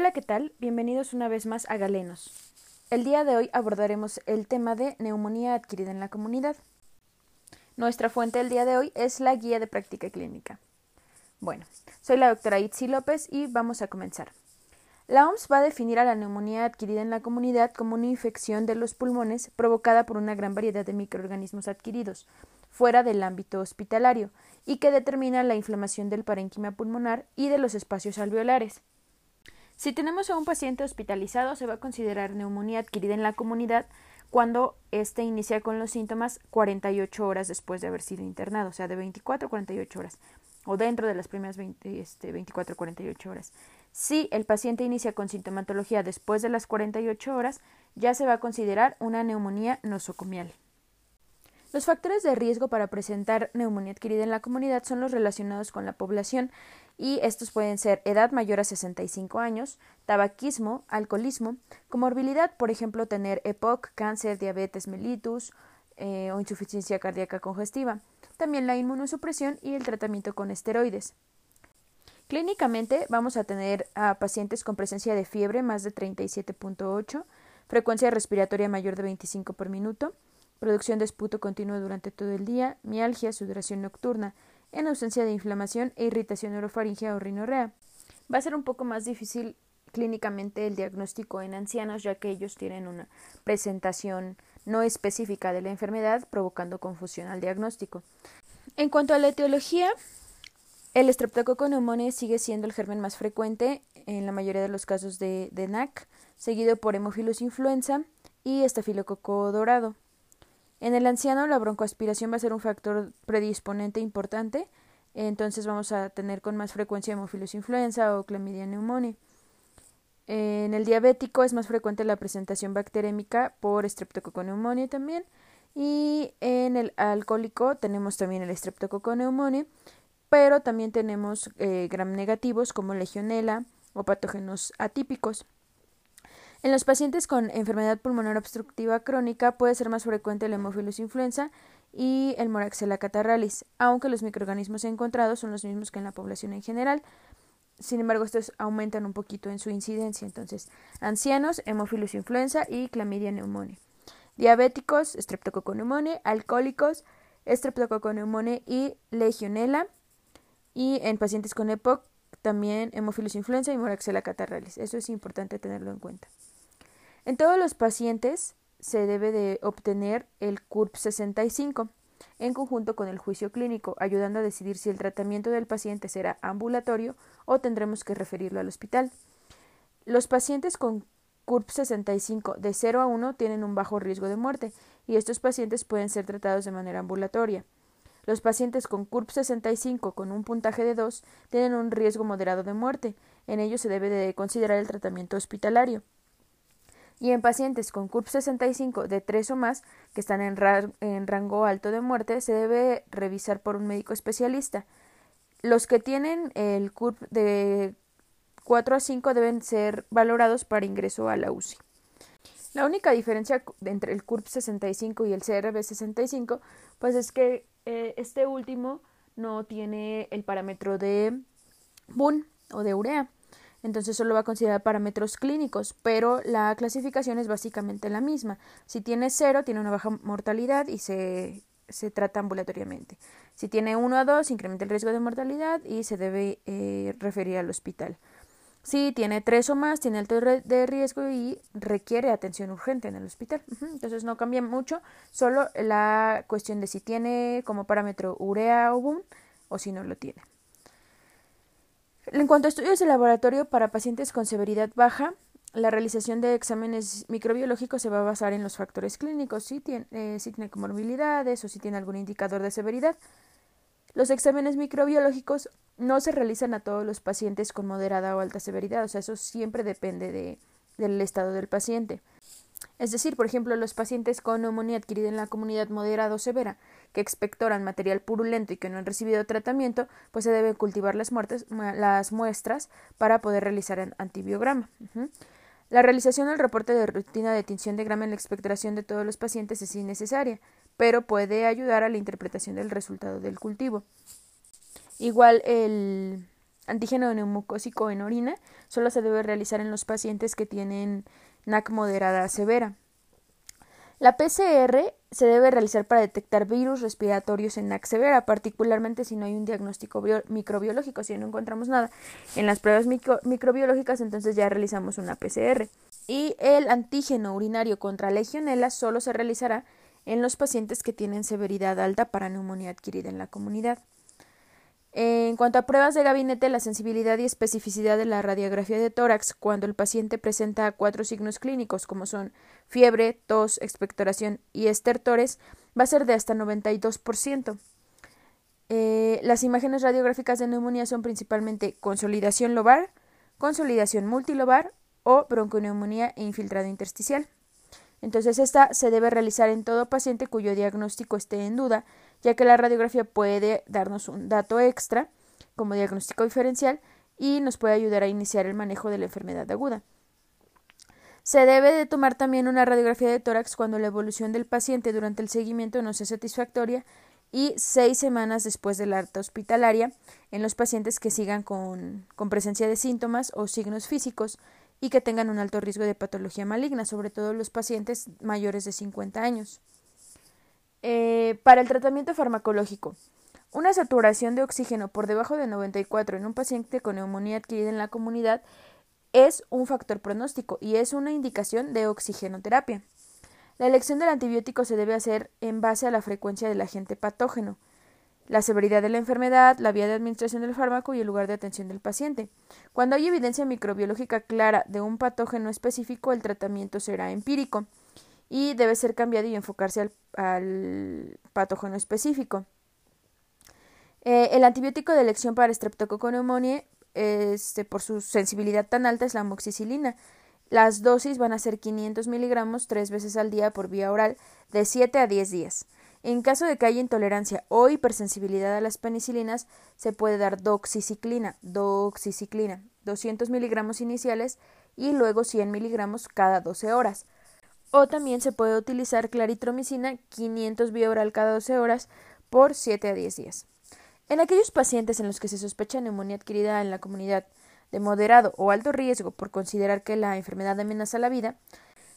Hola, ¿qué tal? Bienvenidos una vez más a Galenos. El día de hoy abordaremos el tema de neumonía adquirida en la comunidad. Nuestra fuente del día de hoy es la guía de práctica clínica. Bueno, soy la doctora Itzi López y vamos a comenzar. La OMS va a definir a la neumonía adquirida en la comunidad como una infección de los pulmones provocada por una gran variedad de microorganismos adquiridos, fuera del ámbito hospitalario, y que determina la inflamación del parénquima pulmonar y de los espacios alveolares. Si tenemos a un paciente hospitalizado, se va a considerar neumonía adquirida en la comunidad cuando éste inicia con los síntomas 48 horas después de haber sido internado, o sea, de 24 a 48 horas, o dentro de las primeras 20, este, 24 a 48 horas. Si el paciente inicia con sintomatología después de las 48 horas, ya se va a considerar una neumonía nosocomial. Los factores de riesgo para presentar neumonía adquirida en la comunidad son los relacionados con la población y estos pueden ser edad mayor a 65 años, tabaquismo, alcoholismo, comorbilidad, por ejemplo, tener EPOC, cáncer, diabetes mellitus eh, o insuficiencia cardíaca congestiva, también la inmunosupresión y el tratamiento con esteroides. Clínicamente vamos a tener a pacientes con presencia de fiebre más de 37.8, frecuencia respiratoria mayor de 25 por minuto, producción de esputo continuo durante todo el día, mialgia, sudoración nocturna, en ausencia de inflamación e irritación orofaringea o rinorrea. Va a ser un poco más difícil clínicamente el diagnóstico en ancianos, ya que ellos tienen una presentación no específica de la enfermedad, provocando confusión al diagnóstico. En cuanto a la etiología, el estreptococo pneumoniae sigue siendo el germen más frecuente en la mayoría de los casos de, NAC, seguido por Hemophilus influenza y estafilococo dorado. En el anciano, la broncoaspiración va a ser un factor predisponente importante, entonces vamos a tener con más frecuencia Hemophilus influenza o Clamidia pneumoniae. En el diabético es más frecuente la presentación bacterémica por Streptococcus pneumoniae también. Y en el alcohólico tenemos también el Streptococcus pneumoniae pero también tenemos eh, gram negativos como legionela o patógenos atípicos. En los pacientes con enfermedad pulmonar obstructiva crónica puede ser más frecuente el Hemophilus influenza y el Moraxella catarralis, aunque los microorganismos encontrados son los mismos que en la población en general. Sin embargo, estos aumentan un poquito en su incidencia. Entonces, ancianos, Hemophilus influenza y Clamidia pneumoniae. Diabéticos, Streptococcus pneumoniae. Alcohólicos, Streptococcus pneumoniae y Legionella y en pacientes con EPOC también hemófilos influenza y moraxella catarralis. Eso es importante tenerlo en cuenta. En todos los pacientes se debe de obtener el CURP 65 en conjunto con el juicio clínico, ayudando a decidir si el tratamiento del paciente será ambulatorio o tendremos que referirlo al hospital. Los pacientes con CURP 65 de 0 a 1 tienen un bajo riesgo de muerte y estos pacientes pueden ser tratados de manera ambulatoria. Los pacientes con CURP 65 con un puntaje de 2 tienen un riesgo moderado de muerte. En ellos se debe de considerar el tratamiento hospitalario. Y en pacientes con CURP 65 de 3 o más, que están en, rango alto de muerte, se debe revisar por un médico especialista. Los que tienen el CURP de 4 a 5 deben ser valorados para ingreso a la UCI. La única diferencia entre el CURP 65 y el CRB 65 pues es que eh, este último no tiene el parámetro de BUN o de urea. Entonces solo va a considerar parámetros clínicos, pero la clasificación es básicamente la misma. Si tiene cero, tiene una baja mortalidad y se, se trata ambulatoriamente. Si tiene 1 a 2, incrementa el riesgo de mortalidad y se debe eh, referir al hospital. Si tiene tres o más, tiene alto de riesgo y requiere atención urgente en el hospital. Entonces no cambia mucho, solo la cuestión de si tiene como parámetro urea o BUM o si no lo tiene. En cuanto a estudios de laboratorio para pacientes con severidad baja, la realización de exámenes microbiológicos se va a basar en los factores clínicos, si tiene, eh, si tiene comorbilidades o si tiene algún indicador de severidad. Los exámenes microbiológicos no se realizan a todos los pacientes con moderada o alta severidad, o sea, eso siempre depende de, del estado del paciente. Es decir, por ejemplo, los pacientes con neumonía adquirida en la comunidad moderada o severa, que expectoran material purulento y que no han recibido tratamiento, pues se deben cultivar las, las muestras para poder realizar el antibiograma. La realización del reporte de rutina de tinción de grama en la expectoración de todos los pacientes es innecesaria, pero puede ayudar a la interpretación del resultado del cultivo. Igual el antígeno neumocócico en orina solo se debe realizar en los pacientes que tienen NAC moderada severa. La PCR se debe realizar para detectar virus respiratorios en NAC severa, particularmente si no hay un diagnóstico microbiológico. Si no encontramos nada en las pruebas microbiológicas, entonces ya realizamos una PCR. Y el antígeno urinario contra legionela solo se realizará en los pacientes que tienen severidad alta para neumonía adquirida en la comunidad. En cuanto a pruebas de gabinete, la sensibilidad y especificidad de la radiografía de tórax cuando el paciente presenta cuatro signos clínicos como son fiebre, tos, expectoración y estertores va a ser de hasta 92%. Eh, las imágenes radiográficas de neumonía son principalmente consolidación lobar, consolidación multilobar o bronconeumonía e infiltrado intersticial. Entonces, esta se debe realizar en todo paciente cuyo diagnóstico esté en duda, ya que la radiografía puede darnos un dato extra como diagnóstico diferencial y nos puede ayudar a iniciar el manejo de la enfermedad aguda. Se debe de tomar también una radiografía de tórax cuando la evolución del paciente durante el seguimiento no sea satisfactoria y seis semanas después de la alta hospitalaria en los pacientes que sigan con, con presencia de síntomas o signos físicos y que tengan un alto riesgo de patología maligna, sobre todo los pacientes mayores de 50 años. Eh, para el tratamiento farmacológico, una saturación de oxígeno por debajo de 94 en un paciente con neumonía adquirida en la comunidad es un factor pronóstico y es una indicación de oxigenoterapia. La elección del antibiótico se debe hacer en base a la frecuencia del agente patógeno la severidad de la enfermedad, la vía de administración del fármaco y el lugar de atención del paciente. Cuando hay evidencia microbiológica clara de un patógeno específico, el tratamiento será empírico y debe ser cambiado y enfocarse al, patógeno específico. Eh, el antibiótico de elección para Streptococcus este, por su sensibilidad tan alta, es la amoxicilina. Las dosis van a ser 500 miligramos tres veces al día por vía oral de 7 a 10 días. En caso de que haya intolerancia o hipersensibilidad a las penicilinas, se puede dar doxiciclina, doxiciclina, 200 miligramos iniciales y luego 100 miligramos cada 12 horas. O también se puede utilizar claritromicina, 500 vía oral cada 12 horas por 7 a 10 días. En aquellos pacientes en los que se sospecha neumonía adquirida en la comunidad de moderado o alto riesgo por considerar que la enfermedad amenaza la vida,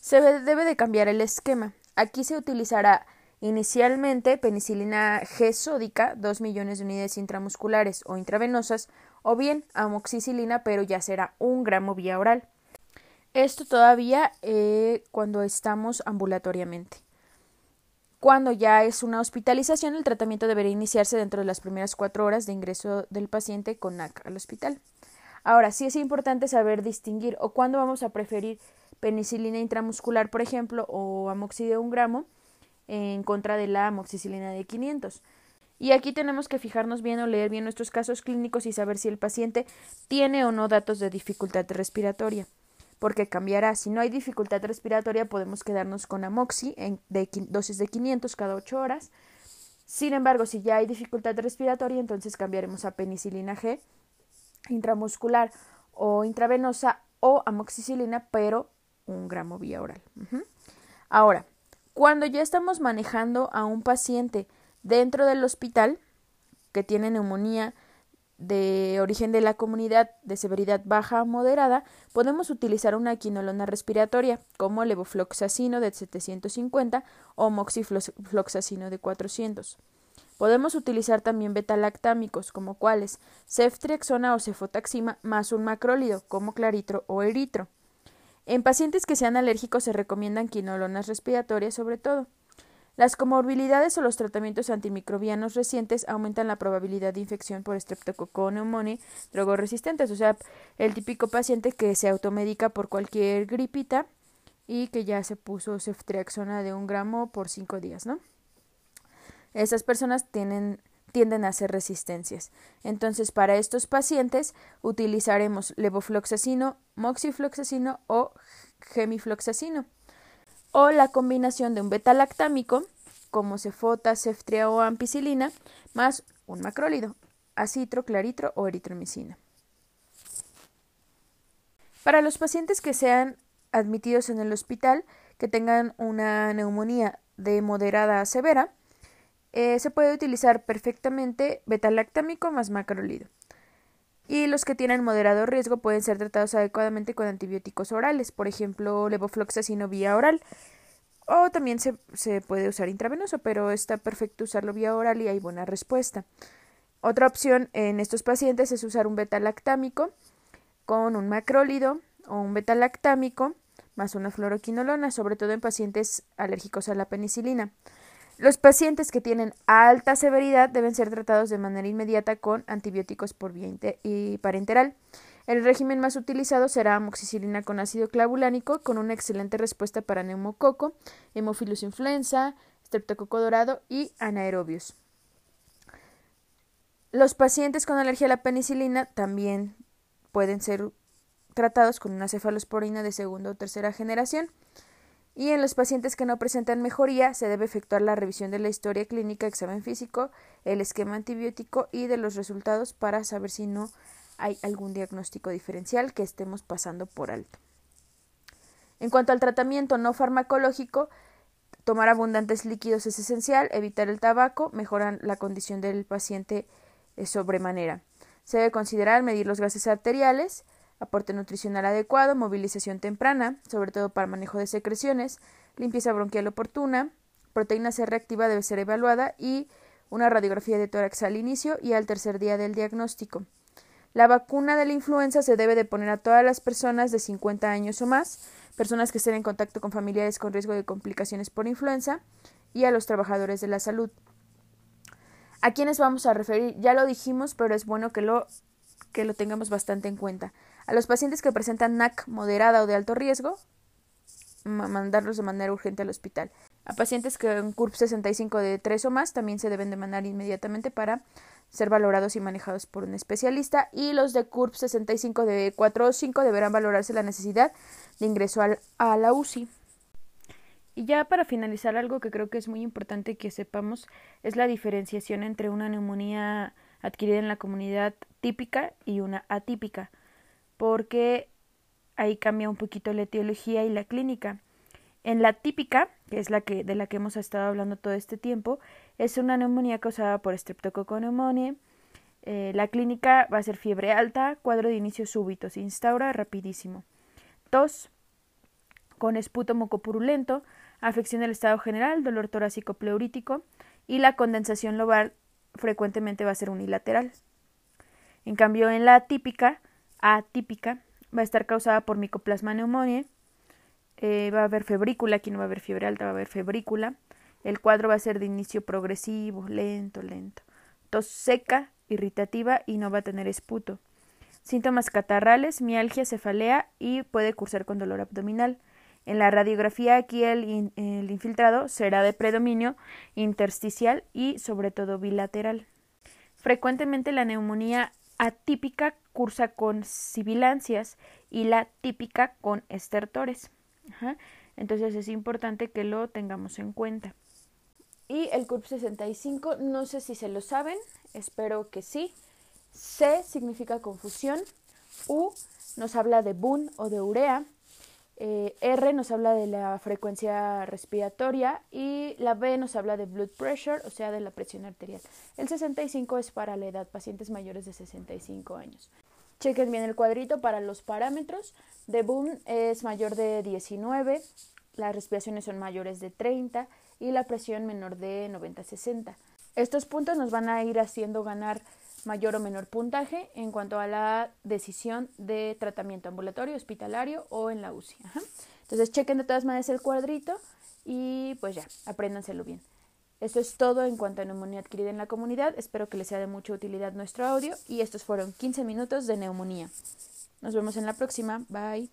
se debe de cambiar el esquema. Aquí se utilizará Inicialmente, penicilina G sódica, 2 millones de unidades intramusculares o intravenosas, o bien amoxicilina, pero ya será un gramo vía oral. Esto todavía eh, cuando estamos ambulatoriamente. Cuando ya es una hospitalización, el tratamiento debería iniciarse dentro de las primeras cuatro horas de ingreso del paciente con NAC al hospital. Ahora, sí es importante saber distinguir o cuándo vamos a preferir penicilina intramuscular, por ejemplo, o amoxi de un gramo, en contra de la amoxicilina de 500. Y aquí tenemos que fijarnos bien o leer bien nuestros casos clínicos y saber si el paciente tiene o no datos de dificultad respiratoria, porque cambiará. Si no hay dificultad respiratoria, podemos quedarnos con amoxi en de dosis de 500 cada 8 horas. Sin embargo, si ya hay dificultad respiratoria, entonces cambiaremos a penicilina G intramuscular o intravenosa o amoxicilina, pero un gramo vía oral. Ahora, cuando ya estamos manejando a un paciente dentro del hospital que tiene neumonía de origen de la comunidad de severidad baja o moderada, podemos utilizar una quinolona respiratoria como levofloxacino de 750 o moxifloxacino de 400. Podemos utilizar también betalactámicos como cuáles ceftriaxona o cefotaxima más un macrólido como claritro o eritro. En pacientes que sean alérgicos se recomiendan quinolonas respiratorias sobre todo. Las comorbilidades o los tratamientos antimicrobianos recientes aumentan la probabilidad de infección por Streptococcus pneumoniae drogoresistentes, o sea, el típico paciente que se automedica por cualquier gripita y que ya se puso ceftriaxona de un gramo por cinco días, ¿no? Esas personas tienen tienden a hacer resistencias. Entonces, para estos pacientes utilizaremos levofloxacino, moxifloxacino o gemifloxacino o la combinación de un beta-lactámico como cefota, ceftria o ampicilina más un macrólido, acitro, claritro o eritromicina. Para los pacientes que sean admitidos en el hospital que tengan una neumonía de moderada a severa, eh, se puede utilizar perfectamente beta-lactámico más macrolido. Y los que tienen moderado riesgo pueden ser tratados adecuadamente con antibióticos orales, por ejemplo, levofloxacino vía oral. O también se, se, puede usar intravenoso, pero está perfecto usarlo vía oral y hay buena respuesta. Otra opción en estos pacientes es usar un beta-lactámico con un macrólido o un beta-lactámico más una fluoroquinolona, sobre todo en pacientes alérgicos a la penicilina. Los pacientes que tienen alta severidad deben ser tratados de manera inmediata con antibióticos por vía y parenteral. El régimen más utilizado será amoxicilina con ácido clavulánico, con una excelente respuesta para neumococo, hemophilus influenza, streptococo dorado y anaerobios. Los pacientes con alergia a la penicilina también pueden ser tratados con una cefalosporina de segunda o tercera generación. Y en los pacientes que no presentan mejoría se debe efectuar la revisión de la historia clínica, examen físico, el esquema antibiótico y de los resultados para saber si no hay algún diagnóstico diferencial que estemos pasando por alto. En cuanto al tratamiento no farmacológico, tomar abundantes líquidos es esencial, evitar el tabaco, mejoran la condición del paciente eh, sobremanera. Se debe considerar medir los gases arteriales, aporte nutricional adecuado, movilización temprana, sobre todo para manejo de secreciones, limpieza bronquial oportuna, proteína C reactiva debe ser evaluada y una radiografía de tórax al inicio y al tercer día del diagnóstico. La vacuna de la influenza se debe de poner a todas las personas de 50 años o más, personas que estén en contacto con familiares con riesgo de complicaciones por influenza y a los trabajadores de la salud. ¿A quiénes vamos a referir? Ya lo dijimos, pero es bueno que lo, que lo tengamos bastante en cuenta. A los pacientes que presentan NAC moderada o de alto riesgo, mandarlos de manera urgente al hospital. A pacientes con CURP 65 de 3 o más también se deben de mandar inmediatamente para ser valorados y manejados por un especialista y los de CURP 65 de 4 o 5 deberán valorarse la necesidad de ingreso al, a la UCI. Y ya para finalizar, algo que creo que es muy importante que sepamos es la diferenciación entre una neumonía adquirida en la comunidad típica y una atípica porque ahí cambia un poquito la etiología y la clínica. En la típica, que es la que de la que hemos estado hablando todo este tiempo, es una neumonía causada por Streptococcus. Eh, la clínica va a ser fiebre alta, cuadro de inicio súbito, se instaura rapidísimo. Tos con esputo mocopurulento, afección del estado general, dolor torácico pleurítico y la condensación lobar frecuentemente va a ser unilateral. En cambio, en la típica atípica, va a estar causada por micoplasma pneumoniae, eh, va a haber febrícula, aquí no va a haber fiebre alta, va a haber febrícula, el cuadro va a ser de inicio progresivo, lento, lento, tos seca, irritativa y no va a tener esputo. Síntomas catarrales, mialgia, cefalea y puede cursar con dolor abdominal. En la radiografía aquí el, el infiltrado será de predominio intersticial y sobre todo bilateral. Frecuentemente la neumonía atípica cursa con sibilancias y la típica con estertores. Entonces es importante que lo tengamos en cuenta. Y el CURP 65, no sé si se lo saben, espero que sí. C significa confusión, U nos habla de BUN o de urea, eh, R nos habla de la frecuencia respiratoria y la B nos habla de blood pressure, o sea, de la presión arterial. El 65 es para la edad, pacientes mayores de 65 años. Chequen bien el cuadrito para los parámetros. De boom es mayor de 19, las respiraciones son mayores de 30 y la presión menor de 90-60. Estos puntos nos van a ir haciendo ganar mayor o menor puntaje en cuanto a la decisión de tratamiento ambulatorio, hospitalario o en la UCI. Entonces chequen de todas maneras el cuadrito y pues ya, apréndanselo bien. Esto es todo en cuanto a neumonía adquirida en la comunidad. Espero que les sea de mucha utilidad nuestro audio y estos fueron 15 minutos de neumonía. Nos vemos en la próxima. Bye.